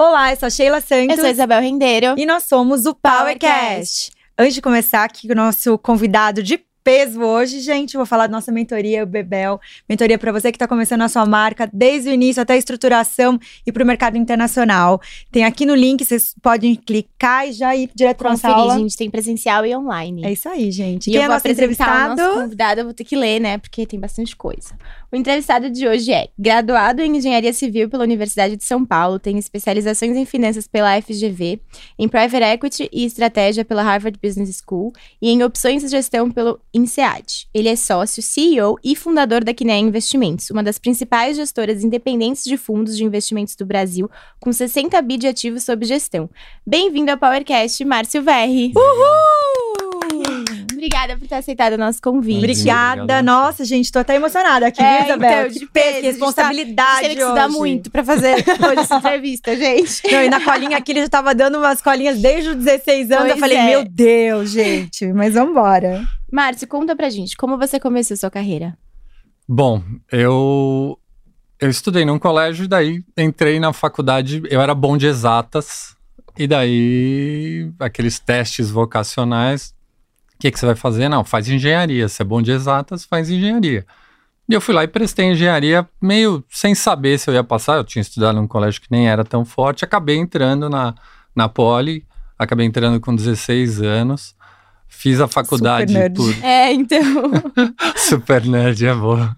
Olá, eu sou a Sheila Santos. Eu sou a Isabel Rendeiro. E nós somos o PowerCast. Antes de começar aqui, o nosso convidado de peso hoje, gente. Vou falar da nossa mentoria, o Bebel. Mentoria para você que está começando a sua marca desde o início até a estruturação e para o mercado internacional. Tem aqui no link, vocês podem clicar e já ir direto para nossa aula. gente. Tem presencial e online. É isso aí, gente. E Quem eu é vou nosso apresentar entrevistado? o nosso convidado, eu vou ter que ler, né? Porque tem bastante coisa. O entrevistado de hoje é graduado em Engenharia Civil pela Universidade de São Paulo, tem especializações em Finanças pela FGV, em Private Equity e Estratégia pela Harvard Business School e em Opções de Gestão pelo INSEAD. Ele é sócio, CEO e fundador da Kinea Investimentos, uma das principais gestoras independentes de fundos de investimentos do Brasil, com 60 bi de ativos sob gestão. Bem-vindo ao PowerCast, Márcio Verri. Obrigada por ter aceitado o nosso convite. Obrigada. Nossa, gente, tô até emocionada aqui, É, viu, Isabel? então, de que peso, que gente tá- responsabilidade Teve que estudar hoje. muito pra fazer hoje essa entrevista, gente. Não, e na colinha aqui ele já tava dando umas colinhas desde os 16 anos. Pois eu falei, é. meu Deus, gente, mas vambora. Márcio, conta pra gente, como você começou sua carreira? Bom, eu eu estudei num colégio e daí entrei na faculdade, eu era bom de exatas e daí aqueles testes vocacionais, o que que você vai fazer? Não, faz engenharia, se é bom de exatas, faz engenharia. E eu fui lá e prestei engenharia meio sem saber se eu ia passar, eu tinha estudado num colégio que nem era tão forte, acabei entrando na, na Poli, acabei entrando com 16 anos, fiz a faculdade nerd. por... É, então. Super nerd, é boa.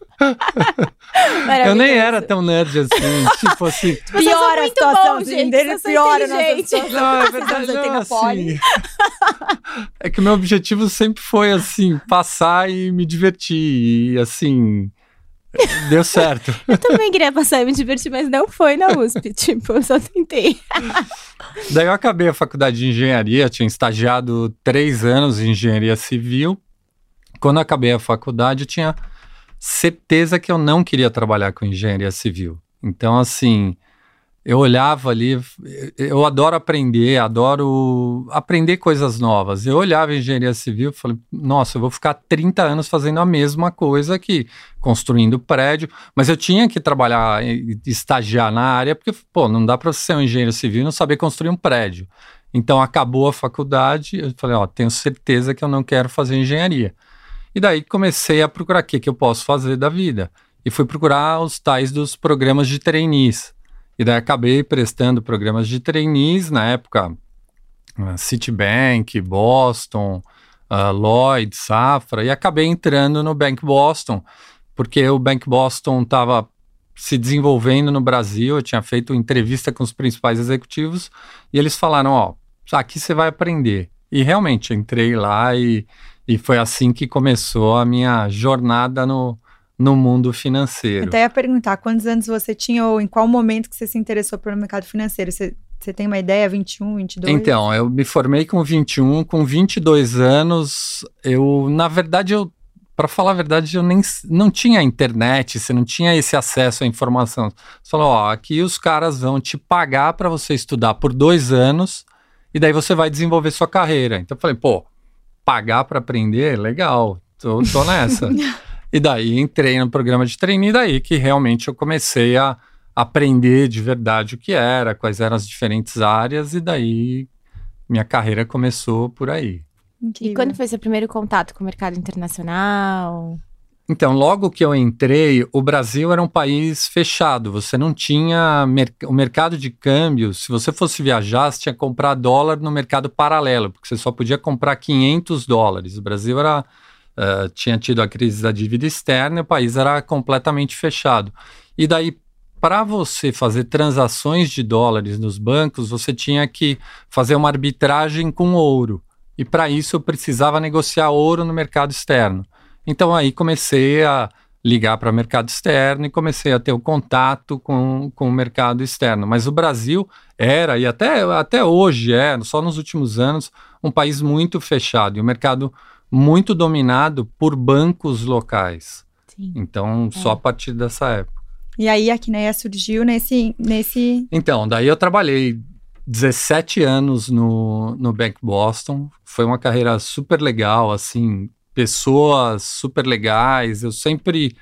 Eu nem era tão nerd assim, tipo assim. São Piora a situação, gente, dele piora a nossa situação. Não, é verdade, anos 80 não, assim. É que o meu objetivo sempre foi assim, passar e me divertir. E assim, deu certo. Eu também queria passar e me divertir, mas não foi na USP. tipo, eu só tentei. Daí eu acabei a faculdade de engenharia, tinha estagiado três anos em engenharia civil. Quando eu acabei a faculdade, eu tinha certeza que eu não queria trabalhar com engenharia civil. Então, assim, eu olhava ali, eu adoro aprender, adoro aprender coisas novas. Eu olhava engenharia civil e falei, nossa, eu vou ficar 30 anos fazendo a mesma coisa aqui, construindo prédio, mas eu tinha que trabalhar, estagiar na área, porque, pô, não dá para ser um engenheiro civil e não saber construir um prédio. Então, acabou a faculdade, eu falei, ó, tenho certeza que eu não quero fazer engenharia. E daí comecei a procurar o que, que eu posso fazer da vida. E fui procurar os tais dos programas de trainees. E daí acabei prestando programas de trainees na época. ah, Citibank, Boston, ah, Lloyd, Safra. E acabei entrando no Bank Boston, porque o Bank Boston estava se desenvolvendo no Brasil. Eu tinha feito entrevista com os principais executivos. E eles falaram, ó, aqui você vai aprender. E realmente entrei lá e, e foi assim que começou a minha jornada no, no mundo financeiro. Até ia perguntar quantos anos você tinha ou em qual momento que você se interessou pelo mercado financeiro. Você, você tem uma ideia? 21, 22? Então, eu me formei com 21, com 22 anos, eu, na verdade, eu, para falar a verdade, eu nem não tinha internet, você não tinha esse acesso à informação. Você falou, ó, aqui os caras vão te pagar para você estudar por dois anos e daí você vai desenvolver sua carreira. Então eu falei, pô, pagar para aprender, legal, tô, tô nessa. e daí entrei no programa de trainee, daí que realmente eu comecei a aprender de verdade o que era, quais eram as diferentes áreas, e daí minha carreira começou por aí. Incrível. E quando foi seu primeiro contato com o mercado internacional? Então, logo que eu entrei, o Brasil era um país fechado. Você não tinha mer- o mercado de câmbio. Se você fosse viajar, você tinha que comprar dólar no mercado paralelo, porque você só podia comprar 500 dólares. O Brasil era, eh, tinha tido a crise da dívida externa e o país era completamente fechado. E daí, para você fazer transações de dólares nos bancos, você tinha que fazer uma arbitragem com ouro. E para isso eu precisava negociar ouro no mercado externo. Então aí comecei a ligar para o mercado externo e comecei a ter o contato com, com o mercado externo. Mas o Brasil era, e até, até hoje é, só nos últimos anos, um país muito fechado e um mercado muito dominado por bancos locais. Sim. Então, só a partir dessa época. E aí a Kineia surgiu nesse, nesse Então, daí eu trabalhei 17 anos no, no Bank Boston. Foi uma carreira super legal, assim, pessoas super legais. Eu sempre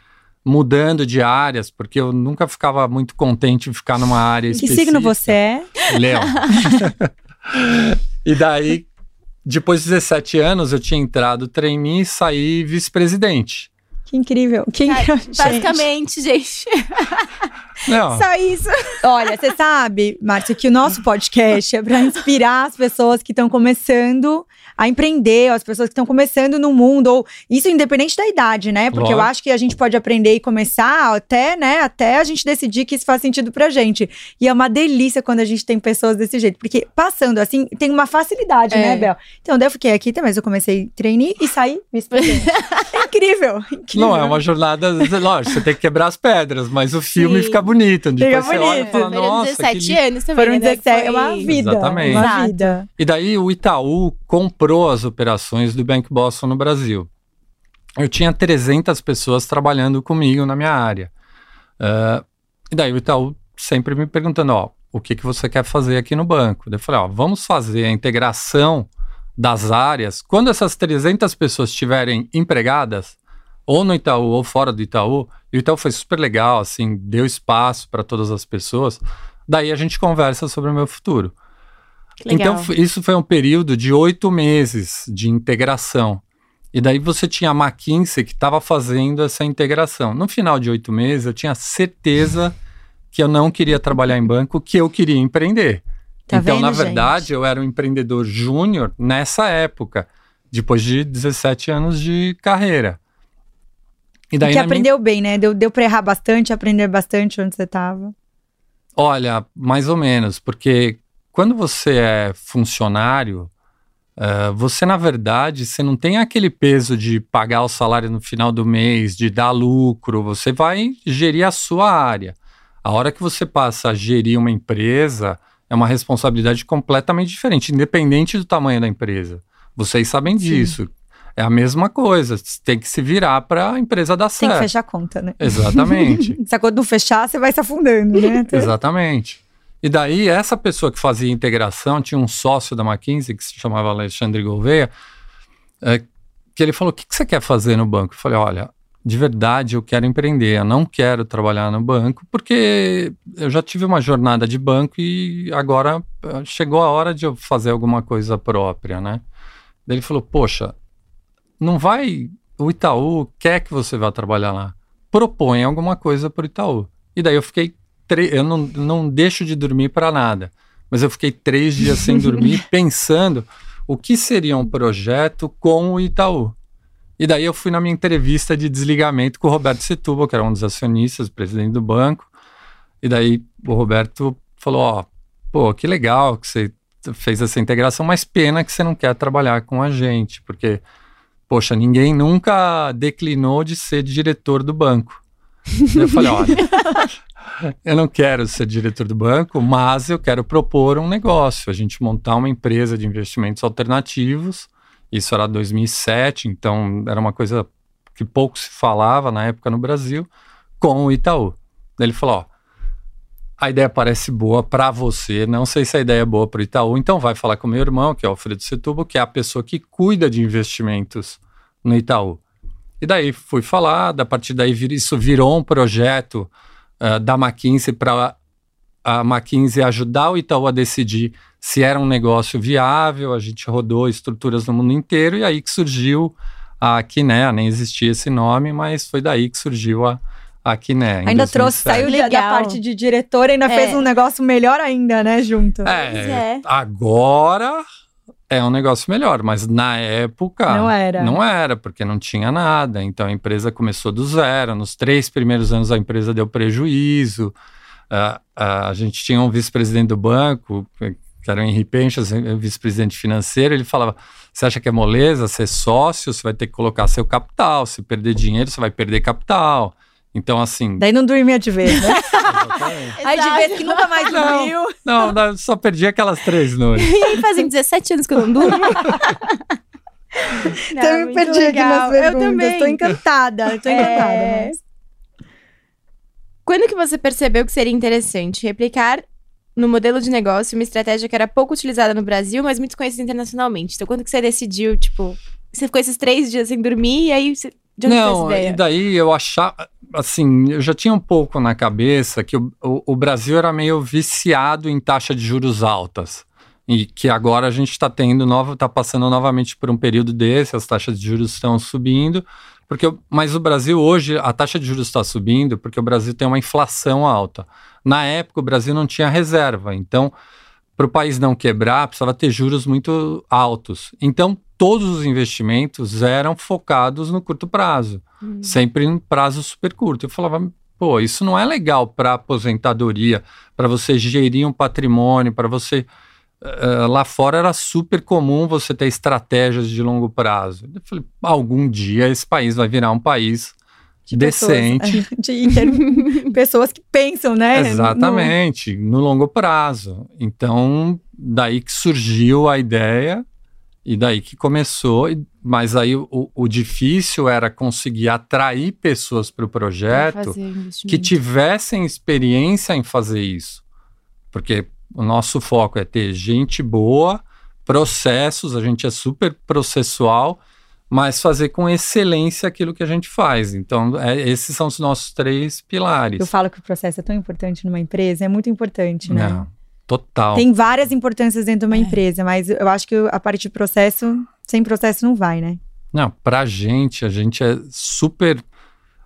mudando de áreas, porque eu nunca ficava muito contente em ficar numa área Que específica. signo você é? Leão. e daí, depois de 17 anos, eu tinha entrado trainee e saí vice-presidente. Que incrível. Que incrível. Basicamente, gente. Não, Só isso. Olha, você sabe, Márcio, que o nosso podcast é para inspirar as pessoas que estão começando a empreender, as pessoas que estão começando no mundo, ou isso independente da idade, né? Porque eu Lógico. acho que a gente pode aprender e começar até, né, até a gente decidir que isso faz sentido pra gente. E é uma delícia quando a gente tem pessoas desse jeito, porque passando assim, tem uma facilidade, É. né, Bel? Então, daí eu fiquei aqui também, eu comecei trainee e saí vice-presidente. é incrível, incrível. não é uma jornada. Lógico, você tem que quebrar as pedras, mas o filme Sim. fica bonito. Olha e bonito. fala, Foram nossa, que 17 lindo. anos também. Foram né? 17, é uma vida. Exatamente. Uma vida. E daí o Itaú comprou as operações do Bank Boston no Brasil. Eu tinha 300 pessoas trabalhando comigo na minha área. Ah, e daí o Itaú sempre me perguntando, ó, o que, que você quer fazer aqui no banco? Daí Eu falei, ó, vamos fazer a integração das áreas. Quando essas 300 pessoas estiverem empregadas, ou no Itaú ou fora do Itaú, e o Itaú foi super legal, assim, deu espaço para todas as pessoas, daí a gente conversa sobre o meu futuro. Legal. Então, isso foi um período de oito meses de integração. E daí você tinha a McKinsey que estava fazendo essa integração. No final de oito meses, eu tinha certeza que eu não queria trabalhar em banco, que eu queria empreender. Tá então, vendo, na gente? verdade, eu era um empreendedor júnior nessa época, depois de 17 anos de carreira. E daí que na minha- aprendeu bem, né? Deu, deu pra errar bastante, aprender bastante onde você tava. Olha, mais ou menos, porque quando você é funcionário, eh, você, na verdade, você não tem aquele peso de pagar o salário no final do mês, de dar lucro, você vai gerir a sua área. A hora que você passa a gerir uma empresa, é uma responsabilidade completamente diferente, independente do tamanho da empresa. Vocês sabem disso. É a mesma coisa, tem que se virar para a empresa dar Tem certo. que fechar a conta, né? Exatamente. Se a conta não fechar, você vai se afundando, né? Exatamente. E daí, essa pessoa que fazia integração, tinha um sócio da McKinsey, que se chamava Alexandre Gouveia, é, que ele falou, o que, que você quer fazer no banco? Eu falei, olha, de verdade eu quero empreender, eu não quero trabalhar no banco, porque eu já tive uma jornada de banco e agora eh, chegou a hora de eu fazer alguma coisa própria, né? Daí ele falou, poxa, não vai, o Itaú quer que você vá trabalhar lá, propõe alguma coisa para o Itaú. E daí eu fiquei tre- eu não, não deixo de dormir para nada. Mas eu fiquei três dias sem dormir pensando o que seria um projeto com o Itaú. E daí eu fui na minha entrevista de desligamento com o Roberto Setúbal, que era um dos acionistas, presidente do banco. E daí o Roberto falou: Ó, pô, que legal que você fez essa integração, mas pena que você não quer trabalhar com a gente, porque, poxa, ninguém nunca declinou de ser diretor do banco. Eu falei: olha. Eu não quero ser diretor do banco, mas eu quero propor um negócio, a gente montar uma empresa de investimentos alternativos. Isso era 2007, então era uma coisa que pouco se falava na época no Brasil, com o Itaú. Ele falou: ó, a ideia parece boa para você, não sei se a ideia é boa para o Itaú, então vai falar com o meu irmão, que é o Alfredo Setúbal, que é a pessoa que cuida de investimentos no Itaú. E daí fui falar, a partir daí vir- isso virou um projeto uh, da McKinsey para a McKinsey ajudar o Itaú a decidir se era um negócio viável. A gente rodou estruturas no mundo inteiro e aí que surgiu a Quiné, nem existia esse nome, mas foi daí que surgiu a, a Quiné. em Ainda trouxe, 2007. saiu da- da Legal. parte de diretor e ainda É. fez um negócio melhor ainda, né, junto. É, é. agora é um negócio melhor, mas na época Não era. Não era, porque não tinha nada. Então a empresa começou do zero. Nos três primeiros anos a empresa deu prejuízo. Ah, ah, a gente tinha um vice-presidente do banco, que era o Henri Penchas, vice-presidente financeiro. Ele falava: Você acha que é moleza ser sócio? Você vai ter que colocar seu capital. Se perder dinheiro, você vai perder capital. Então, assim. Daí não dormia de vez, né? Aí de vez que nunca mais dormiu. Não, não, só perdi aquelas três noites. E aí fazem 17 anos que eu não durmo. Não, Então eu me perdi aqui nas legal. perguntas. Eu também. Tô encantada, tô encantada. É. mas- Quando que você percebeu que seria interessante replicar no modelo de negócio uma estratégia que era pouco utilizada no Brasil, mas muito conhecida internacionalmente? Então, quando que você decidiu, tipo, você ficou esses três dias sem dormir e aí você... De onde Não, ideia? e daí eu achava. Assim, eu já tinha um pouco na cabeça que o, o, o Brasil era meio viciado em taxa de juros altas e que agora a gente está tendo nova, está passando novamente por um período desse, as taxas de juros estão subindo, porque mas o Brasil hoje a taxa de juros está subindo porque o Brasil tem uma inflação alta. Na época o Brasil não tinha reserva, então para o país não quebrar precisava ter juros muito altos. Então todos os investimentos eram focados no curto prazo, hum. sempre em prazo super curto. Eu falava, pô, isso não é legal para aposentadoria, para você gerir um patrimônio, para você Uh, lá fora era super comum você ter estratégias de longo prazo. Eu falei, algum dia esse país vai virar um país de decente. Pessoas, de pessoas que pensam, né? Exatamente, no... no longo prazo. Então, daí que surgiu a ideia e daí que começou. Mas aí o, o difícil era conseguir atrair pessoas para o projeto que tivessem experiência em fazer isso. Porque o nosso foco é ter gente boa, processos, a gente é super processual, mas fazer com excelência aquilo que a gente faz. Então, é, esses são os nossos três pilares. Eu falo que o processo é tão importante numa empresa, é muito importante, né? Não, total. Tem várias importâncias dentro de uma é. empresa, mas eu acho que a parte de processo, sem processo não vai, né? Não, pra gente, a gente é super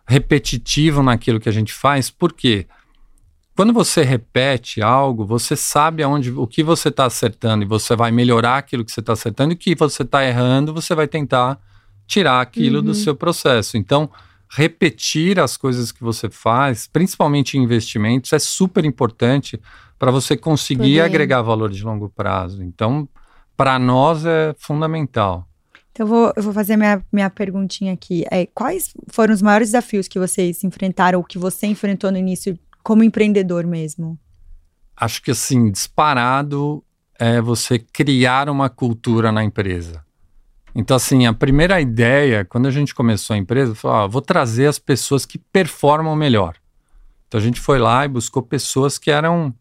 repetitivo naquilo que a gente faz, por quê? Porque quando você repete algo, você sabe aonde, o que você está acertando e você vai melhorar aquilo que você está acertando e o que você está errando, você vai tentar tirar aquilo uhum. do seu processo. Então, repetir as coisas que você faz, principalmente em investimentos, é super importante para você conseguir agregar valor de longo prazo. Então, para nós é fundamental. Então, eu vou, eu vou fazer minha, minha perguntinha aqui. É, quais foram os maiores desafios que vocês enfrentaram, ou que você enfrentou no início como empreendedor mesmo? Acho que assim, disparado é você criar uma cultura na empresa. Então, assim, a primeira ideia, quando a gente começou a empresa, foi: ah, vou trazer as pessoas que performam melhor. Então, a gente foi lá e buscou pessoas que eram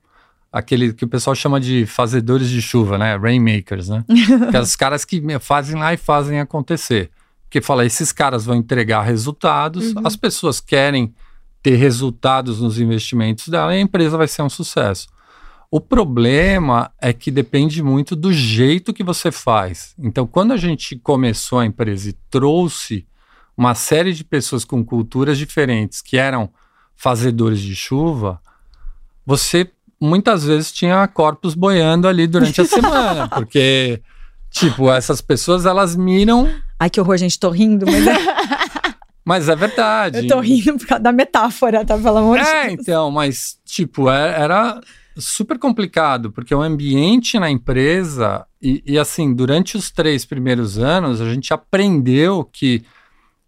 aquele que o pessoal chama de fazedores de chuva, né? Rainmakers, né? Aqueles caras que fazem lá e fazem acontecer. Porque fala, esses caras vão entregar resultados, uhum. as pessoas querem ter resultados nos investimentos dela e a empresa vai ser um sucesso. O problema é que depende muito do jeito que você faz. Então, quando a gente começou a empresa e trouxe uma série de pessoas com culturas diferentes que eram fazedores de chuva, você muitas vezes tinha corpos boiando ali durante a semana, porque tipo, essas pessoas elas miram Ai, que horror, gente, tô rindo, mas é... Mas é verdade. Eu tô rindo por causa da metáfora, tá? Pelo amor é, de Deus. É, então, mas, tipo, é, era super complicado, porque o ambiente na empresa, e, e, assim, durante os três primeiros anos, a gente aprendeu que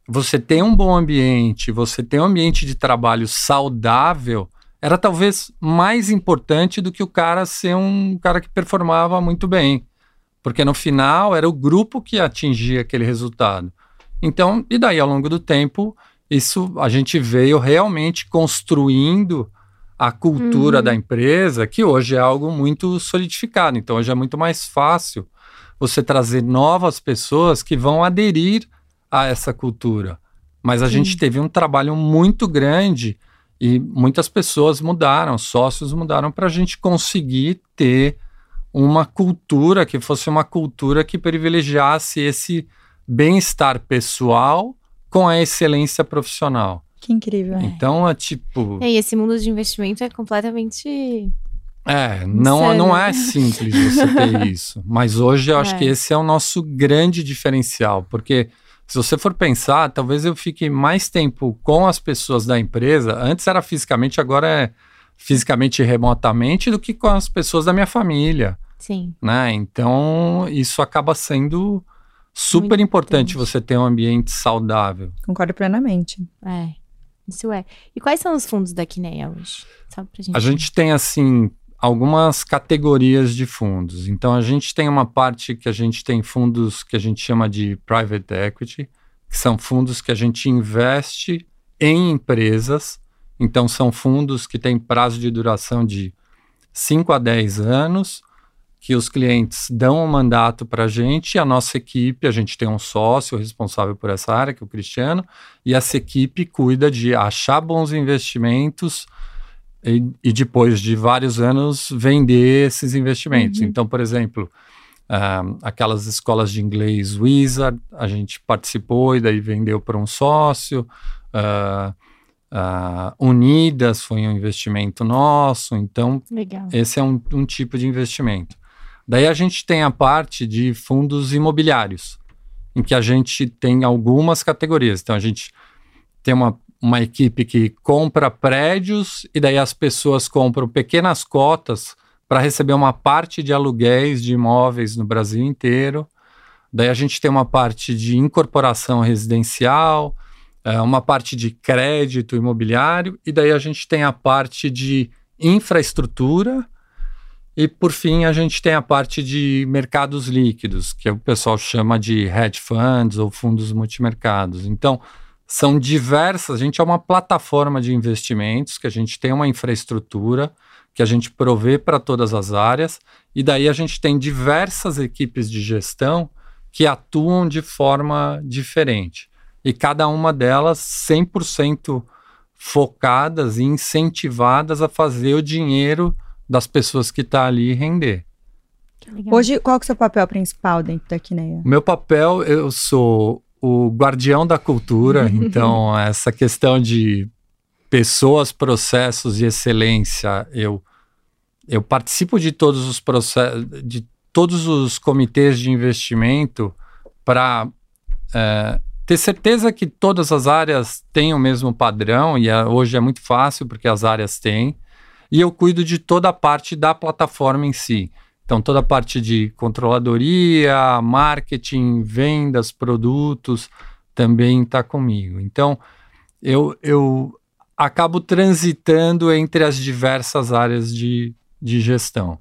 você tem um bom ambiente, você tem um ambiente de trabalho saudável, era talvez mais importante do que o cara ser um cara que performava muito bem. Porque no final era o grupo que atingia aquele resultado. Então, e daí ao longo do tempo, isso a gente veio realmente construindo a cultura uhum. da empresa, que hoje é algo muito solidificado. Então, hoje é muito mais fácil você trazer novas pessoas que vão aderir a essa cultura. Mas a Sim. gente teve um trabalho muito grande e muitas pessoas mudaram, sócios mudaram para a gente conseguir ter uma cultura que fosse uma cultura que privilegiasse esse bem-estar pessoal com a excelência profissional. Que incrível. Então, é tipo. É, e esse mundo de investimento é completamente. É, não, não é simples você ter isso. Mas hoje eu acho é. que esse é o nosso grande diferencial, porque se você for pensar, talvez eu fique mais tempo com as pessoas da empresa. Antes era fisicamente, agora é fisicamente e remotamente do que com as pessoas da minha família. Sim. Né? Então, isso acaba sendo super Muito importante você ter um ambiente saudável. Concordo plenamente. É, isso é. E quais são os fundos da Quineia hoje? Gente... A gente tem, assim, algumas categorias de fundos. Então, a gente tem uma parte que a gente tem fundos que a gente chama de private equity, que são fundos que a gente investe em empresas. Então, são fundos que têm prazo de duração de 5 a 10 anos, que os clientes dão um mandato para a gente a nossa equipe, a gente tem um sócio responsável por essa área, que é o Cristiano, e essa equipe cuida de achar bons investimentos e, e depois de vários anos vender esses investimentos. Uhum. Então, por exemplo, uh, aquelas escolas de inglês Wizard, a gente participou e daí vendeu para um sócio. Uh, Uh, Unidas foi um investimento nosso, então Legal. esse é um, um, tipo de investimento. Daí a gente tem a parte de fundos imobiliários, em que a gente tem algumas categorias. Então a gente tem uma, uma equipe que compra prédios e daí as pessoas compram pequenas cotas para receber uma parte de aluguéis de imóveis no Brasil inteiro. Daí a gente tem uma parte de incorporação residencial, é, uma parte de crédito imobiliário, e daí a gente tem a parte de infraestrutura, e por fim a gente tem a parte de mercados líquidos, que o pessoal chama de hedge funds ou fundos multimercados. Então, são diversas, a gente é uma plataforma de investimentos, que a gente tem uma infraestrutura, que a gente provê para todas as áreas, e daí a gente tem diversas equipes de gestão que atuam de forma diferente e cada uma delas 100% focadas e incentivadas a fazer o dinheiro das pessoas que está ali render. Hoje, qual que é o seu papel principal dentro da Quineia? Meu papel, eu sou o guardião da cultura, então essa questão de pessoas, processos e excelência, eu eu participo de todos os processos, de todos os comitês de investimento para é, ter certeza que todas as áreas têm o mesmo padrão, e é, hoje é muito fácil porque as áreas têm, e eu cuido de toda a parte da plataforma em si. Então, toda a parte de controladoria, marketing, vendas, produtos, também está comigo. Então, eu, eu acabo transitando entre as diversas áreas de, de gestão.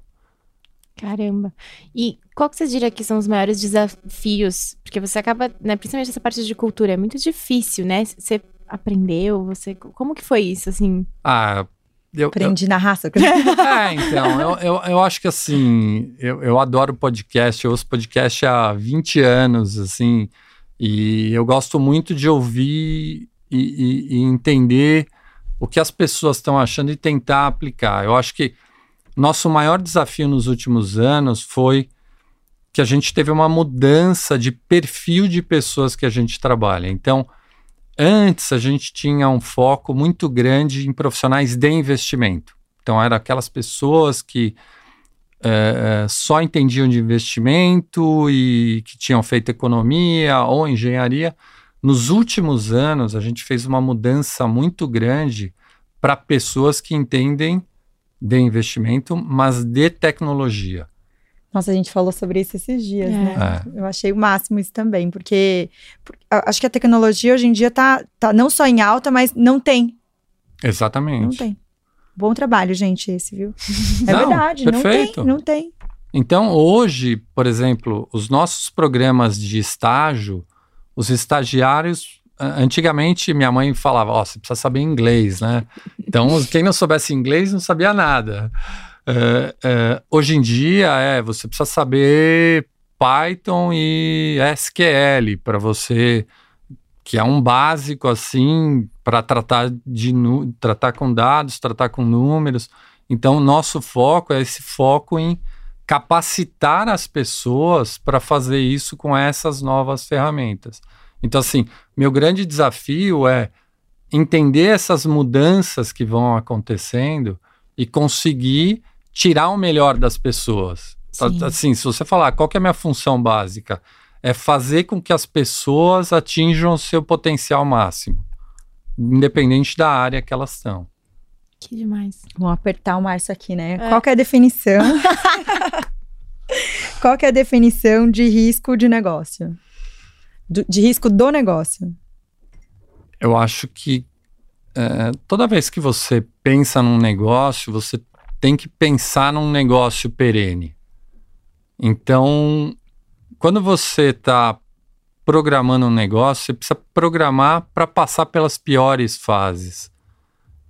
Caramba. E qual que você diria que são os maiores desafios? Porque você acaba, né, principalmente essa parte de cultura, é muito difícil, né? Você aprendeu, você... Como que foi isso, assim? Ah, eu... Aprendi eu, na raça. é, então, eu, eu, eu acho que, assim, eu, eu adoro podcast, eu ouço podcast há 20 anos, assim, e eu gosto muito de ouvir e, e, e entender o que as pessoas estão achando e tentar aplicar. Eu acho que nosso maior desafio nos últimos anos foi que a gente teve uma mudança de perfil de pessoas que a gente trabalha. Então, antes a gente tinha um foco muito grande em profissionais de investimento. Então, eram aquelas pessoas que é, só entendiam de investimento e que tinham feito economia ou engenharia. Nos últimos anos, a gente fez uma mudança muito grande para pessoas que entendem de investimento, mas de tecnologia. Nossa, a gente falou sobre isso esses dias, É. né? Eu achei o máximo isso também, porque, por- a- acho que a tecnologia hoje em dia tá, tá não só em alta, mas não tem. Exatamente. Não tem. Bom trabalho, gente, esse, viu? É Não, verdade, perfeito. não tem, não tem. Então, hoje, por exemplo, os nossos programas de estágio, os estagiários, antigamente minha mãe falava, ó, você precisa saber inglês, né? Então, quem não soubesse inglês não sabia nada. É, é, hoje em dia, é, você precisa saber Python e SQL para você, que é um básico assim para tratar de tratar com dados, tratar com números. Então, nosso foco é esse foco em capacitar as pessoas para fazer isso com essas novas ferramentas. Então, assim, meu grande desafio é entender essas mudanças que vão acontecendo e conseguir tirar o melhor das pessoas. Sim. Assim, se você falar qual que é a minha função básica, é fazer com que as pessoas atinjam o seu potencial máximo, independente da área que elas estão. Que demais. Vamos apertar o Márcio aqui, né? É. Qual que é a definição? Qual que é a definição de risco de negócio? Do- de risco do negócio? Eu acho que é, toda vez que você pensa num negócio, você tem que pensar num negócio perene. Então, quando você está programando um negócio, você precisa programar para passar pelas piores fases.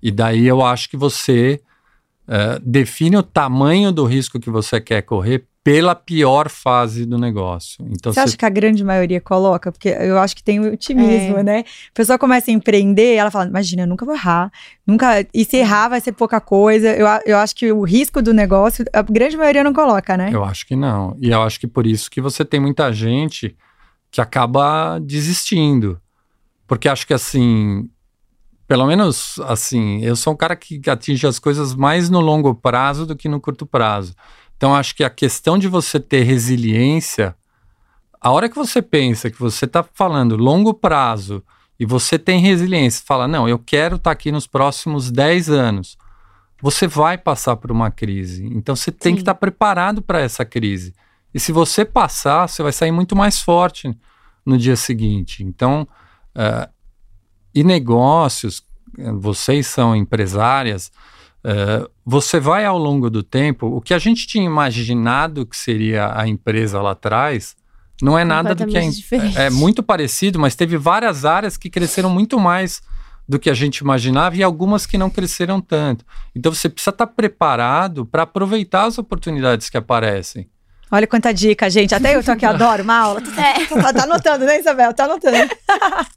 E daí eu acho que você é, define o tamanho do risco que você quer correr pela pior fase do negócio. Então, Você acha que a grande maioria coloca? Porque eu acho que tem o otimismo, É. né? A pessoa começa a empreender, ela fala, imagina, eu nunca vou errar. Nunca... E se errar vai ser pouca coisa. Eu, eu acho que o risco do negócio, a grande maioria não coloca, né? Eu acho que não. E eu acho que por isso que você tem muita gente que acaba desistindo. Porque acho que assim, pelo menos assim, eu sou um cara que atinge as coisas mais no longo prazo do que no curto prazo. Então acho que a questão de você ter resiliência, a hora que você pensa que você está falando longo prazo e você tem resiliência, fala, não, eu quero estar aqui nos próximos 10 anos. Você vai passar por uma crise. Então você tem Sim. que estar preparado para essa crise. E se você passar, você vai sair muito mais forte no dia seguinte. Então, eh, e negócios, eh, vocês são empresárias, eh, você vai ao longo do tempo, o que a gente tinha imaginado que seria a empresa lá atrás, não é nada do que Completamente diferente. é muito parecido, mas teve várias áreas que cresceram muito mais do que a gente imaginava e algumas que não cresceram tanto. Então você precisa estar preparado para aproveitar as oportunidades que aparecem. Olha quanta dica, gente. Até eu tô aqui, adoro uma aula. Tá, tá anotando, né, Isabel? Tá anotando.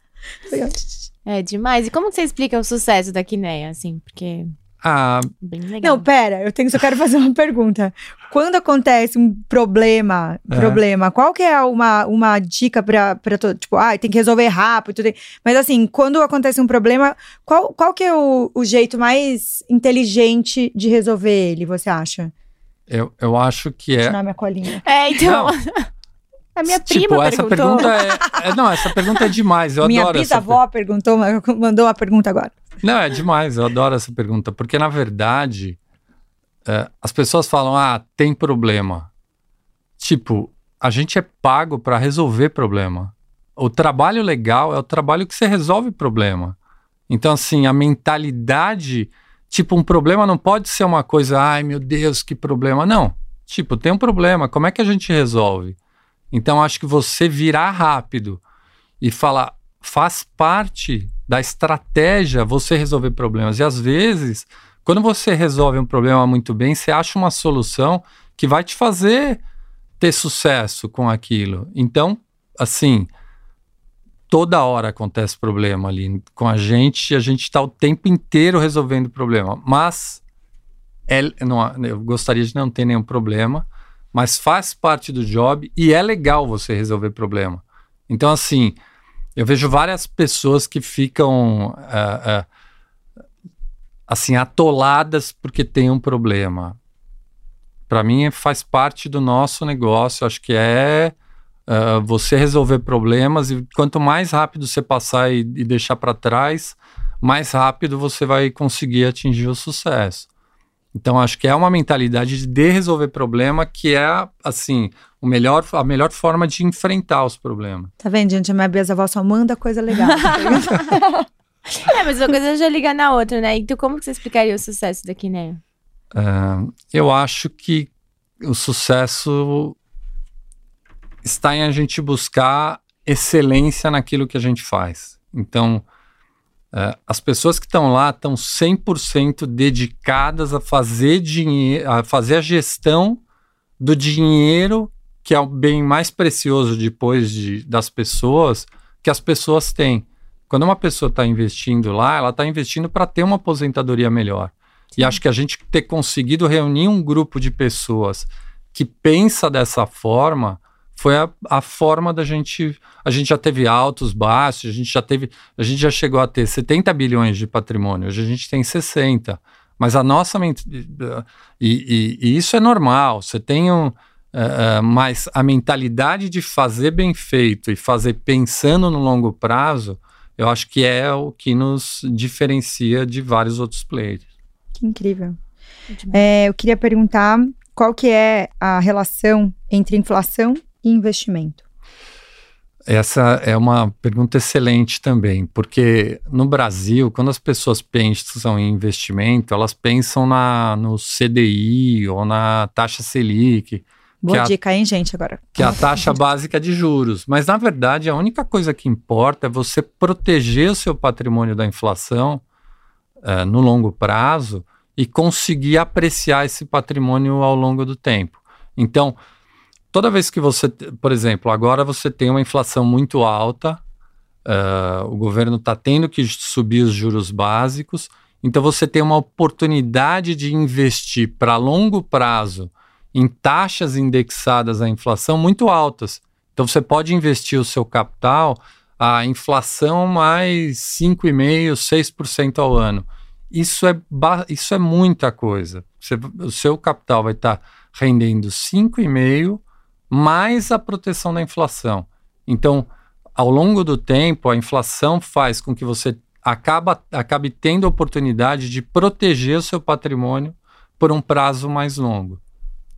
É demais. E como que você explica o sucesso da Quineia, assim? Porque Ah, bem legal. Não, pera, eu tenho, só quero fazer uma pergunta. Quando acontece um problema, É. problema, qual que é uma, uma dica pra, pra todo, tipo, ah, tem que resolver rápido, tem- mas assim, quando acontece um problema, qual, qual que é o, o jeito mais inteligente de resolver ele, você acha? eu, eu acho que é. Tirar minha colinha. É, então. Não. A minha tipo, prima essa perguntou. pergunta é, é- Não, essa pergunta é demais. Eu minha adoro essa pergunta. bisavó perguntou, mandou uma pergunta agora. Não, é demais, eu adoro essa pergunta, porque na verdade é, as pessoas falam, ah, tem problema. Tipo, a gente é pago para resolver problema. O trabalho legal é o trabalho que você resolve problema. Então, assim, a mentalidade, tipo, um problema não pode ser uma coisa, ai meu Deus, que problema. Não. Tipo, tem um problema, como é que a gente resolve? Então, acho que você virar rápido e falar, faz parte da estratégia você resolver problemas. E às vezes, quando você resolve um problema muito bem, você acha uma solução que vai te fazer ter sucesso com aquilo. Então, assim, toda hora acontece problema ali com a gente, e a gente está o tempo inteiro resolvendo problema. Mas é, não, eu gostaria de não ter nenhum problema, mas faz parte do job e é legal você resolver problema. Então, assim, eu vejo várias pessoas que ficam ah, ah, assim atoladas porque tem um problema. Para mim faz parte do nosso negócio. Acho que é ah, você resolver problemas e quanto mais rápido você passar e, e deixar para trás, mais rápido você vai conseguir atingir o sucesso. Então acho que é uma mentalidade de resolver problema que é assim o melhor, a melhor forma de enfrentar os problemas. Tá vendo, gente? A minha bisavó só manda coisa legal. É, mas uma coisa já liga na outra, né? Então, como que você explicaria o sucesso da Quineia? Ah, eu acho que o sucesso está em a gente buscar excelência naquilo que a gente faz. Então, ah, as pessoas que estão lá estão 100% dedicadas a fazer dinheiro, a fazer a gestão do dinheiro, que é o bem mais precioso depois de, das pessoas, que as pessoas têm. Quando uma pessoa está investindo lá, ela está investindo para ter uma aposentadoria melhor. E acho que a gente ter conseguido reunir um grupo de pessoas que pensa dessa forma foi a, a forma da gente. A gente já teve altos, baixos, a gente já teve. A gente já chegou a ter 70 bilhões de patrimônio, hoje a gente tem 60. Mas a nossa. E, e- e isso é normal. Você tem um. eh, mas a mentalidade de fazer bem feito e fazer pensando no longo prazo, eu acho que é o que nos diferencia de vários outros players. que incrível. É, eu queria perguntar qual que é a relação entre inflação e investimento. Essa é uma pergunta excelente também, porque no Brasil, quando as pessoas pensam em investimento, elas pensam na, no CDI ou na taxa Selic, Boa Que a- dica, hein, gente, agora. que é a taxa básica de juros. Mas, na verdade, a única coisa que importa é você proteger o seu patrimônio da inflação eh, no longo prazo e conseguir apreciar esse patrimônio ao longo do tempo. Então, toda vez que você, por exemplo, agora você tem uma inflação muito alta, uh, o governo está tendo que subir os juros básicos, então você tem uma oportunidade de investir para longo prazo em taxas indexadas à inflação muito altas. Então você pode investir o seu capital a inflação mais 5,5%, 6% ao ano. Isso é, isso é muita coisa. Você, o seu capital vai estar tá rendendo 5,5% mais a proteção da inflação. Então, ao longo do tempo, a inflação faz com que você acaba, acabe tendo a oportunidade de proteger o seu patrimônio por um prazo mais longo.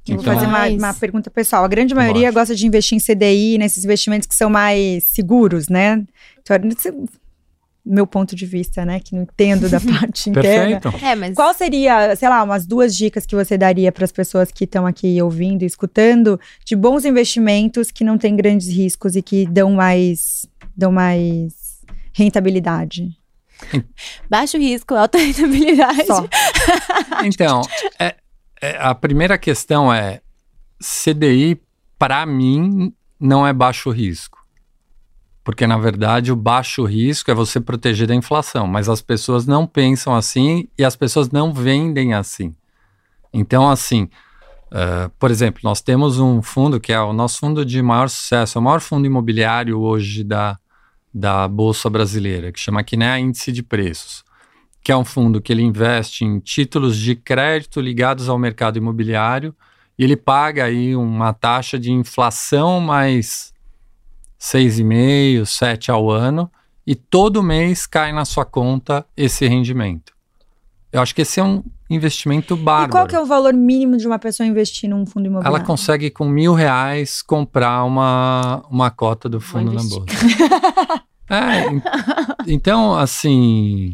Eu então, vou fazer uma, uma, pergunta pessoal. A grande maioria gosta de investir em CDI, nesses investimentos que são mais seguros, né? Então, meu ponto de vista, né? Que não entendo da parte interna. Perfeito. É, mas... Qual seria, sei lá, umas duas dicas que você daria para as pessoas que estão aqui ouvindo, escutando, de bons investimentos que não têm grandes riscos e que dão mais, dão mais rentabilidade? Baixo risco, alta rentabilidade. Só. Então, é, é, a primeira questão é: CDI, para mim, não é baixo risco. Porque, na verdade, o baixo risco é você proteger da inflação, mas as pessoas não pensam assim e as pessoas não vendem assim. Então, assim, uh, por exemplo, nós temos um fundo que é o nosso fundo de maior sucesso, é o maior fundo imobiliário hoje da, da Bolsa Brasileira, que chama Kinea Índice de Preços que é um fundo que ele investe em títulos de crédito ligados ao mercado imobiliário e ele paga aí uma taxa de inflação mais 6,5, 7 ao ano e todo mês cai na sua conta esse rendimento. Eu acho que esse é um investimento bárbaro. E qual que é o valor mínimo de uma pessoa investir num fundo imobiliário? Ela consegue com mil reais comprar uma, uma cota do fundo na bolsa. é, então, assim,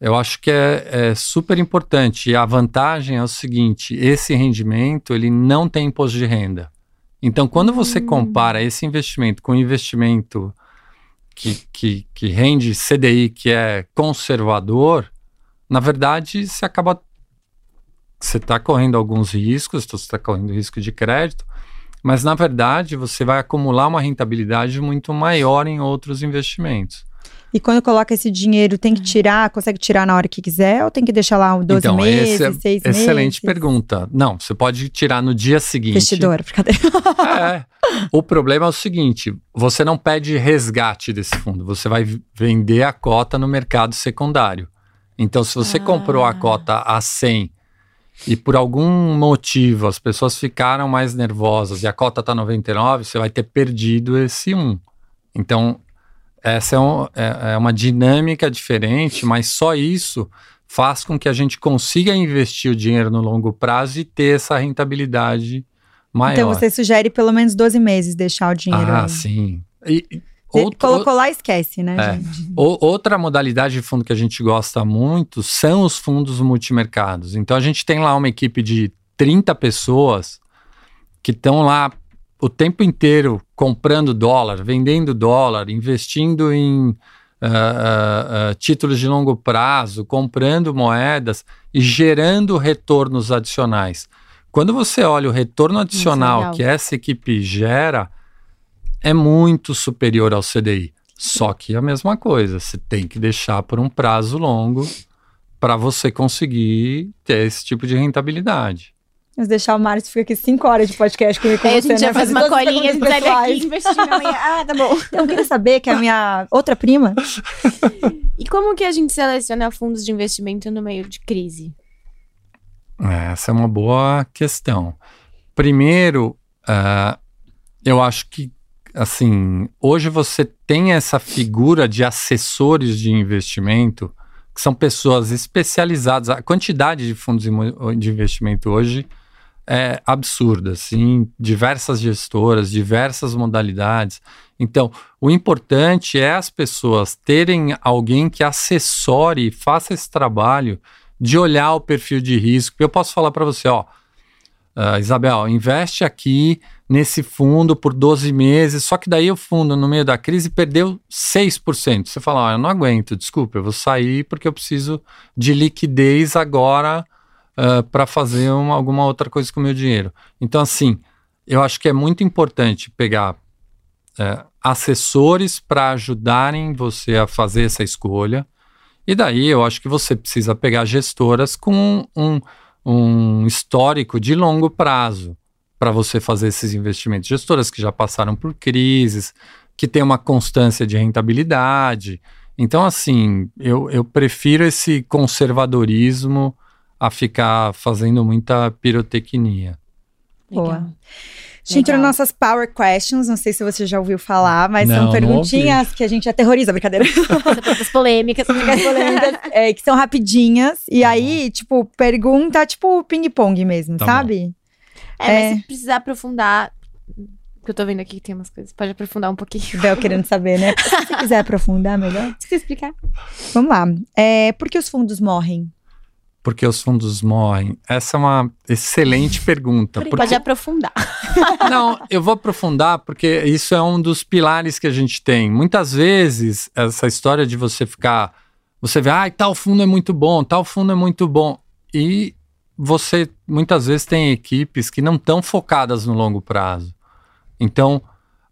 eu acho que é, é, super importante. E a vantagem é o seguinte: esse rendimento ele não tem imposto de renda. Então, quando você hum. compara esse investimento com o investimento que, que, que rende CDI, que é conservador, na verdade, você acaba. Você está correndo alguns riscos, você está correndo risco de crédito, mas na verdade você vai acumular uma rentabilidade muito maior em outros investimentos. E quando coloca esse dinheiro, tem que uhum. tirar, consegue tirar na hora que quiser ou tem que deixar lá 12 então, meses, é 6 meses? Excelente pergunta. Não, você pode tirar no dia seguinte. Investidor, brincadeira. É. O problema é o seguinte: você não pede resgate desse fundo, você vai vender a cota no mercado secundário. Então, se você ah. comprou a cota a 100 e por algum motivo as pessoas ficaram mais nervosas e a cota está 99, você vai ter perdido esse 1. Então, essa é, um, é, é uma dinâmica diferente, mas só isso faz com que a gente consiga investir o dinheiro no longo prazo e ter essa rentabilidade maior. Então você sugere pelo menos 12 meses deixar o dinheiro. Ah, aí. sim. E, outro, colocou lá, esquece, né? É. outra modalidade de fundo que a gente gosta muito são os fundos multimercados. Então a gente tem lá uma equipe de 30 pessoas que estão lá o tempo inteiro comprando dólar, vendendo dólar, investindo em uh, uh, títulos de longo prazo, comprando moedas e gerando retornos adicionais. Quando você olha o retorno adicional que essa equipe gera, é muito superior ao CDI. Só que é a mesma coisa, você tem que deixar por um prazo longo para você conseguir ter esse tipo de rentabilidade. Vamos deixar o Márcio ficar aqui cinco horas de podcast comigo com Aí você, a gente né? já faz uma colinha, sai daqui investindo Ah, tá bom. Eu queria saber que a minha outra prima... e como que a gente seleciona fundos de investimento no meio de crise? Essa é uma boa questão. Primeiro, uh, eu acho que, assim, hoje você tem essa figura de assessores de investimento, que são pessoas especializadas. A quantidade de fundos de investimento hoje é absurda, assim, diversas gestoras, diversas modalidades. Então, o importante é as pessoas terem alguém que assessore e faça esse trabalho de olhar o perfil de risco. Eu posso falar para você, ó, uh, Isabel, investe aqui nesse fundo por 12 meses, só que daí o fundo, no meio da crise, perdeu 6%. Você fala, ó, eu não aguento, desculpa, eu vou sair porque eu preciso de liquidez agora uh, para fazer uma, alguma outra coisa com o meu dinheiro. Então, assim, eu acho que é muito importante pegar é, assessores para ajudarem você a fazer essa escolha. E daí eu acho que você precisa pegar gestoras com um, um histórico de longo prazo para você fazer esses investimentos. Gestoras que já passaram por crises, que têm uma constância de rentabilidade. Então, assim, eu, eu prefiro esse conservadorismo a ficar fazendo muita pirotecnia. Boa. Legal. Gente nas nossas Power Questions, não sei se você já ouviu falar, mas Não, são perguntinhas que a gente aterroriza, brincadeira. Perguntas polêmicas. polêmicas, é, que são rapidinhas. E aí, tipo, pergunta, tipo, ping-pong mesmo, Tá sabe? É, É. mas se precisar aprofundar. Que eu tô vendo aqui que tem umas coisas. Pode aprofundar um pouquinho. Bel querendo saber, né? Se você quiser aprofundar melhor. Se você explicar. Vamos lá. É, por que os fundos morrem? Porque os fundos morrem? Essa é uma excelente pergunta. Porque, Pode aprofundar. não, eu vou aprofundar porque isso é um dos pilares que a gente tem. Muitas vezes, essa história de você ficar. Você vê, ah, tal fundo é muito bom, tal fundo é muito bom. E você muitas vezes tem equipes que não estão focadas no longo prazo. Então,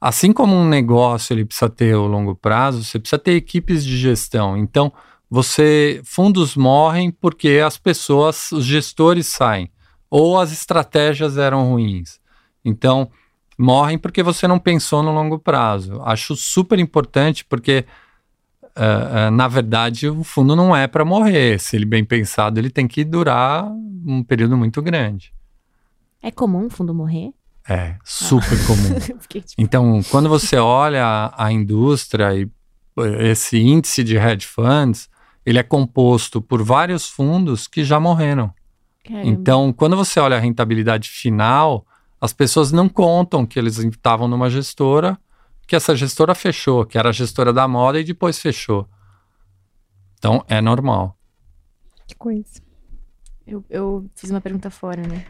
assim como um negócio ele precisa ter o longo prazo, você precisa ter equipes de gestão. Então, você fundos morrem porque as pessoas, os gestores saem ou as estratégias eram ruins. Então, morrem porque você não pensou no longo prazo. Acho super importante porque ah, ah, na verdade, o fundo não é para morrer. Se ele bem pensado, ele tem que durar um período muito grande. É comum o fundo morrer? É super comum. Fiquei tipo. Então, quando você olha a, a indústria e eh, esse índice de hedge funds, ele é composto por vários fundos que já morreram. caramba. Então, quando você olha a rentabilidade final, as pessoas não contam que eles estavam numa gestora, que essa gestora fechou, que era a gestora da moda e depois fechou. Então, é normal. Que coisa. Eu, eu fiz uma pergunta fora, né?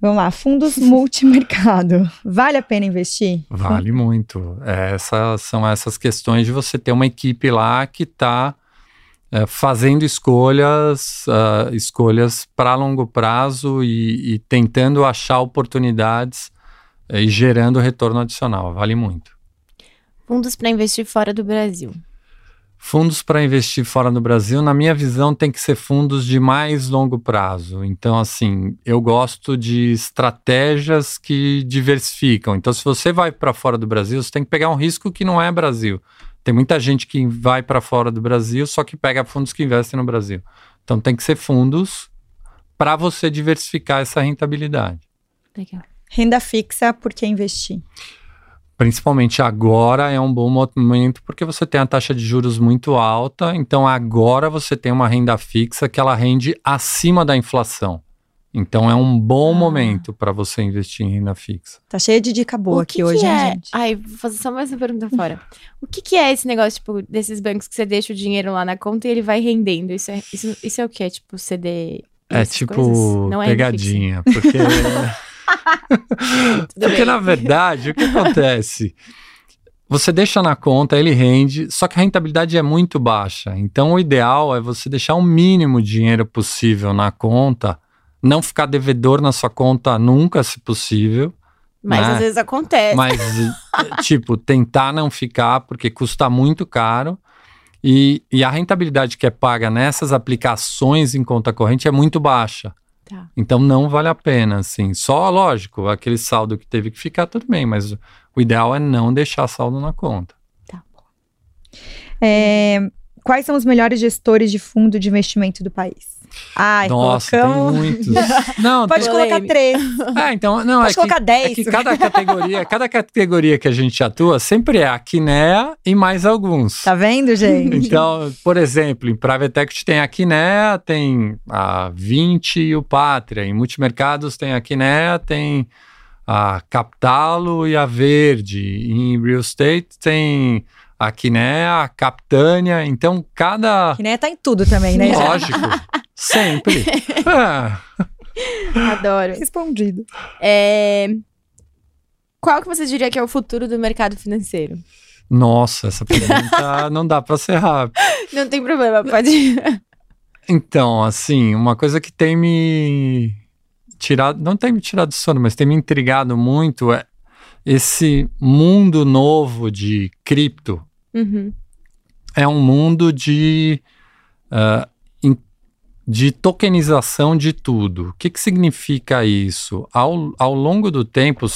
Vamos lá. Fundos multimercado. Vale a pena investir? Vale muito. É, essas são essas questões de você ter uma equipe lá que está fazendo escolhas, ah, escolhas para longo prazo e, e tentando achar oportunidades eh, e gerando retorno adicional. Vale muito. Fundos para investir fora do Brasil. Fundos para investir fora do Brasil, na minha visão, tem que ser fundos de mais longo prazo. Então, assim, eu gosto de estratégias que diversificam. Então, se você vai para fora do Brasil, você tem que pegar um risco que não é Brasil. Tem muita gente que vai para fora do Brasil, só que pega fundos que investem no Brasil. Então, tem que ser fundos para você diversificar essa rentabilidade. Legal. Renda fixa, por que investir? Principalmente agora é um bom momento porque você tem a taxa de juros muito alta, então agora você tem uma renda fixa que ela rende acima da inflação. Então é um bom Ah. momento para você investir em renda fixa. Tá cheia de dica boa O aqui que hoje, que hein, é? gente? Ai, vou fazer só mais uma pergunta fora. O que, que é esse negócio, tipo, desses bancos que você deixa o dinheiro lá na conta e ele vai rendendo? Isso é, isso, isso é o que? É tipo CD? É tipo coisas? Não é pegadinha, porque Porque bem. na verdade, o que acontece? Você deixa na conta, ele rende, só que a rentabilidade é muito baixa. Então, o ideal é você deixar o mínimo de dinheiro possível na conta, não ficar devedor na sua conta nunca, se possível. Mas né? às vezes acontece. Mas, tipo, tentar não ficar, porque custa muito caro. E, e a rentabilidade que é paga nessas aplicações em conta corrente é muito baixa. Tá. Então não vale a pena, assim. Só, lógico, aquele saldo que teve que ficar, tudo bem, mas o ideal é não deixar saldo na conta. É, quais são os melhores gestores de fundo de investimento do país? Ai, Nossa, colocamos... tem muitos. Não, Pode tem- colocar três. É, então, não, Pode é que, colocar dez. é que cada categoria, cada categoria que a gente atua sempre é a Kinea e mais alguns. Tá vendo, gente? Então, por exemplo, em Private Equity tem a Kinea, tem a 20 e o Pátria. Em multimercados tem a Kinea, tem a Capitalo e a Verde. Em Real Estate tem a Kinea, a Capitânia. Então, cada... Que nem tá em tudo também, né? Lógico, sempre. É. Adoro. Respondido. É, Qual que você diria que é o futuro do mercado financeiro? Nossa, essa pergunta não dá para ser rápido. Não tem problema, pode. Então, assim, uma coisa que tem me tirado, não tem me tirado do sono, mas tem me intrigado muito é esse mundo novo de cripto. Uhum. É um mundo de, uh, de tokenização de tudo. O que, que significa isso? Ao, ao longo do tempo,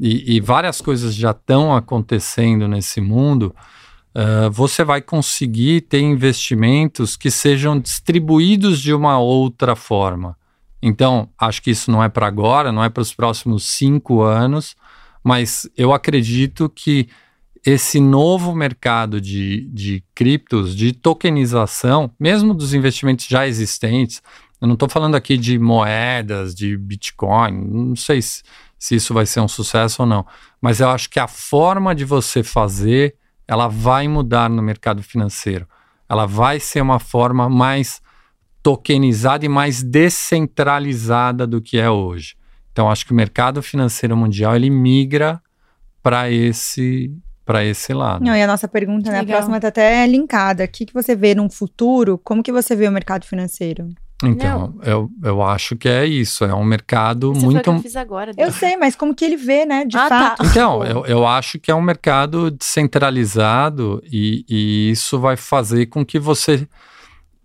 e, e várias coisas já estão acontecendo nesse mundo, uh, você vai conseguir ter investimentos que sejam distribuídos de uma outra forma. Então, acho que isso não é para agora, não é para os próximos cinco anos, mas eu acredito que esse novo mercado de, de criptos, de tokenização, mesmo dos investimentos já existentes, eu não estou falando aqui de moedas, de Bitcoin, não sei se, se isso vai ser um sucesso ou não, mas eu acho que a forma de você fazer, ela vai mudar no mercado financeiro. Ela vai ser uma forma mais tokenizada e mais descentralizada do que é hoje. Então, acho que o mercado financeiro mundial ele migra para esse para esse lado. Não, e a nossa pergunta, né, a próxima está até linkada. O que, que você vê num futuro? Como que você vê o mercado financeiro? Então, eu, eu acho que é isso. É um mercado Você muito. Foi o que eu fiz agora. Eu sei, mas como que ele vê, né? De Ah, tá. fato. Então, eu, eu acho que é um mercado descentralizado e, e isso vai fazer com que você.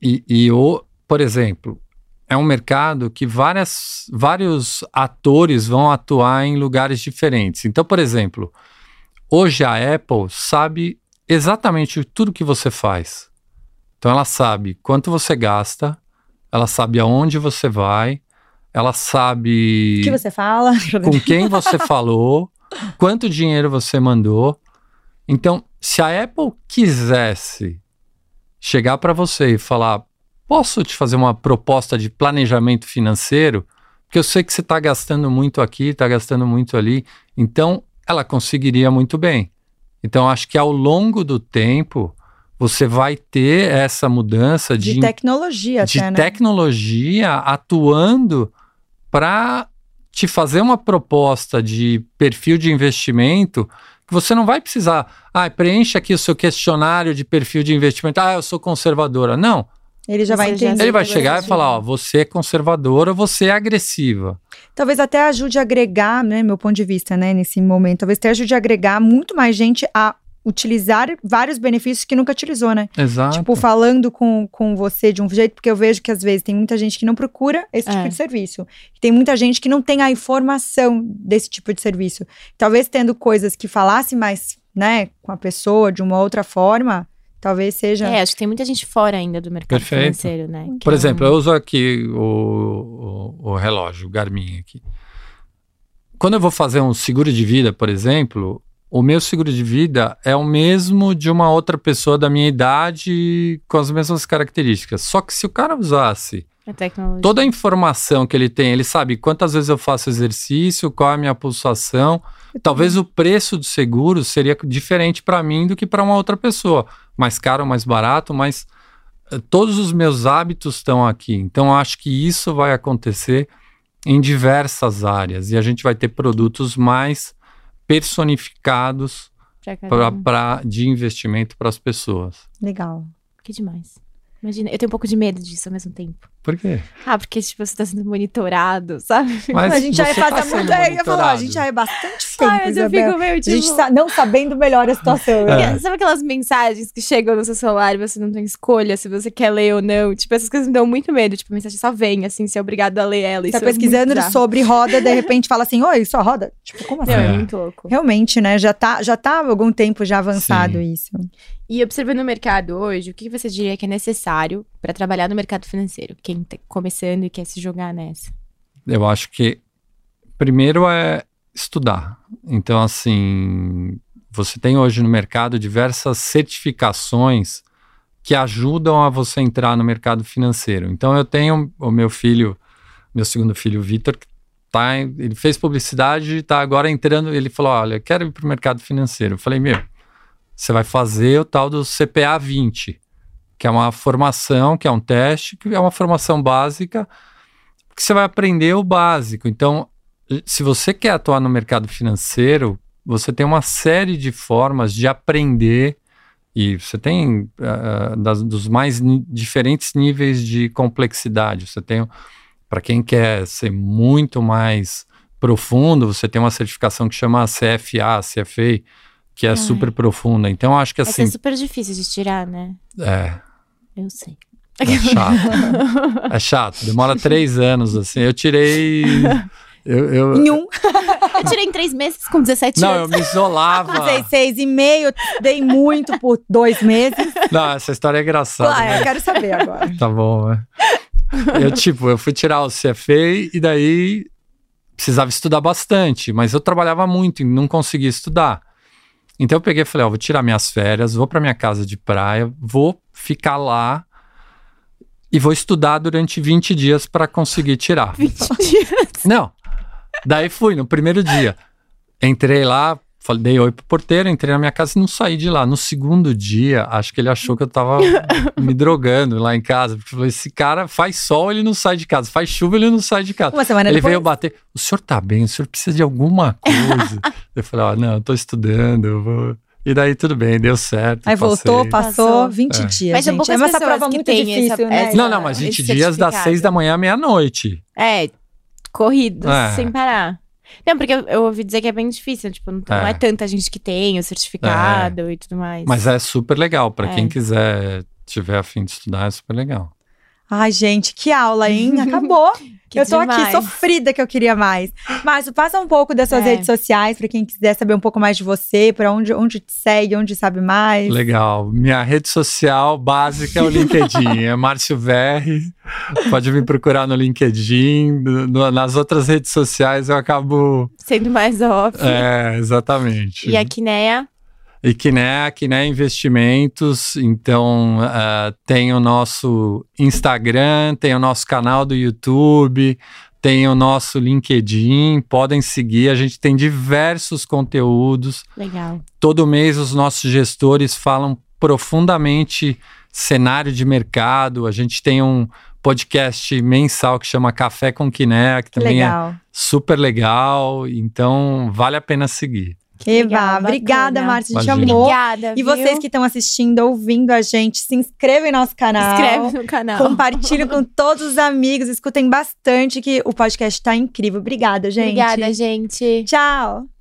E, e o, por exemplo, é um mercado que várias, vários atores vão atuar em lugares diferentes. Então, por exemplo, hoje a Apple sabe exatamente tudo que você faz. Então, ela sabe quanto você gasta, ela sabe aonde você vai, ela sabe O que você fala? com quem você falou, quanto dinheiro você mandou. Então, se a Apple quisesse chegar para você e falar: posso te fazer uma proposta de planejamento financeiro? Porque eu sei que você está gastando muito aqui, está gastando muito ali. Então, ela conseguiria muito bem. Então, acho que ao longo do tempo, você vai ter essa mudança de, De tecnologia de até, né? tecnologia atuando para te fazer uma proposta de perfil de investimento que você não vai precisar, ah, preencha aqui o seu questionário de perfil de investimento, ah, eu sou conservadora. Não, Ele já vai já entender. ele vai chegar e falar, ó, você é conservadora, você é agressiva. Talvez até ajude a agregar, né, meu ponto de vista, né, nesse momento. Talvez até ajude a agregar muito mais gente a utilizar vários benefícios que nunca utilizou, né? Exato. Tipo, falando com, com você de um jeito, porque eu vejo que às vezes tem muita gente que não procura esse tipo É. de serviço. Tem muita gente que não tem a informação desse tipo de serviço. Talvez tendo coisas que falasse mais, né, com a pessoa de uma outra forma, talvez seja. É, acho que tem muita gente fora ainda do mercado Perfeito. financeiro, né? que Por é um- exemplo, eu uso aqui o, o, o relógio, o Garmin aqui. Quando eu vou fazer um seguro de vida, por exemplo, o meu seguro de vida é o mesmo de uma outra pessoa da minha idade com as mesmas características. Só que se o cara usasse a toda a informação que ele tem, ele sabe quantas vezes eu faço exercício, qual é a minha pulsação, talvez o preço do seguro seria diferente para mim do que para uma outra pessoa. Mais caro, mais barato, mas eh, todos os meus hábitos estão aqui. Então, eu acho que isso vai acontecer em diversas áreas e a gente vai ter produtos mais personificados pra pra- de investimento para as pessoas. Legal. Que demais. Imagina, eu tenho um pouco de medo disso ao mesmo tempo. Por quê? Ah, porque, tipo, você tá sendo monitorado, sabe? Mas a gente já você faz tá muito. É, eu falar, a gente já é bastante tempo. Ai, mas eu Isabel. fico meio, A tipo... gente sa- não sabendo melhor a situação. né? É. Sabe aquelas mensagens que chegam no seu celular e você não tem escolha se você quer ler ou não? Tipo, essas coisas me dão muito medo. Tipo, a mensagem só vem, assim, você é obrigado a ler ela. Tá Isso é muito pesquisando bizarro. sobre roda, de repente fala assim: Oi, só roda? Tipo, como assim? Não, é. É. muito louco. Realmente, né? Já tá, já tá há algum tempo já avançado Sim. isso. E observando o mercado hoje, o que você diria que é necessário para trabalhar no mercado financeiro? Quem tá começando e quer se jogar nessa? Eu acho que primeiro é estudar. Então, assim, você tem hoje no mercado diversas certificações que ajudam a você entrar no mercado financeiro. Então, eu tenho o meu filho, meu segundo filho, Vitor, que tá, ele fez publicidade e está agora entrando. Ele falou: Olha, eu quero ir para o mercado financeiro. Eu falei: Meu, você vai fazer o tal do CPA 20, que é uma formação, que é um teste, que é uma formação básica que você vai aprender o básico. Então, se você quer atuar no mercado financeiro, você tem uma série de formas de aprender e você tem ah, das- dos mais diferentes níveis de complexidade. Você tem Para quem quer ser muito mais profundo, você tem uma certificação que chama CFA, CFA, que é Ai. super profunda. Então, acho que Essa assim. é super difícil de tirar, né? É, Eu sei. é chato. é chato. Demora três anos, assim. Eu tirei. Eu, eu- Em um, Eu tirei em três meses com 17 não, eu anos. me isolava. 16 e meio, dei muito por dois meses. Não, essa história é engraçada. Claro, né? eu quero saber agora. Tá bom, né? Eu, tipo, eu fui tirar o CFA e daí precisava estudar bastante, mas eu trabalhava muito e não conseguia estudar. Então eu peguei e falei, ó, vou tirar minhas férias, vou pra minha casa de praia, vou ficar lá e vou estudar durante 20 dias para conseguir tirar. 20 dias. Não. Daí fui no primeiro dia. Entrei lá, falei, dei oi pro porteiro, entrei na minha casa e não saí de lá. No segundo dia, acho que ele achou que eu tava me drogando lá em casa. Porque falei, esse cara faz sol, ele não sai de casa. Faz chuva, ele não sai de casa. Uma semana ele depois. veio bater. O senhor tá bem? O senhor precisa de alguma coisa? eu falei, ó, não, eu tô estudando, eu vou. E daí tudo bem, deu certo. Aí voltou, passei. passou, Passou. 20 É. dias. Mas são gente. poucas é uma prova que muito difícil, essa- né? essa- Não, não, mas 20 esse dias das certificado. 6 da manhã à meia-noite. É, corrido, É. sem parar. Não, porque eu, eu ouvi dizer que é bem difícil, tipo, não, não É. é tanta gente que tem o certificado e tudo mais. Mas é super legal. Pra É. quem quiser, tiver afim de estudar, é super legal. Ai, gente, que aula, hein? Acabou. Que eu tô aqui demais. sofrida que eu queria mais. Márcio, passa um pouco das suas É. redes sociais pra quem quiser saber um pouco mais de você, pra onde, onde te segue, onde sabe mais. Legal. Minha rede social básica é o LinkedIn. é Márcio Verri. Pode me procurar no LinkedIn. No- nas outras redes sociais eu acabo. Sendo mais off. É, exatamente. E a Kineia, E Kiné, Kiné Investimentos. Então, ah, tem o nosso Instagram, tem o nosso canal do YouTube, tem o nosso LinkedIn. Podem seguir, a gente tem diversos conteúdos. legal. Todo mês os nossos gestores falam profundamente cenário de mercado. A gente tem um podcast mensal que chama Café com Kiné, que Que também é legal. super legal. Então, vale a pena seguir. Eba, Legal, obrigada, bacana. Márcio, a gente Imagina. amou. Obrigada, E viu? vocês que estão assistindo, ouvindo a gente, se inscrevam em nosso canal. Inscreve no canal. Compartilhem com todos os amigos, escutem bastante que o podcast tá incrível. Obrigada, gente. Obrigada, gente. Tchau.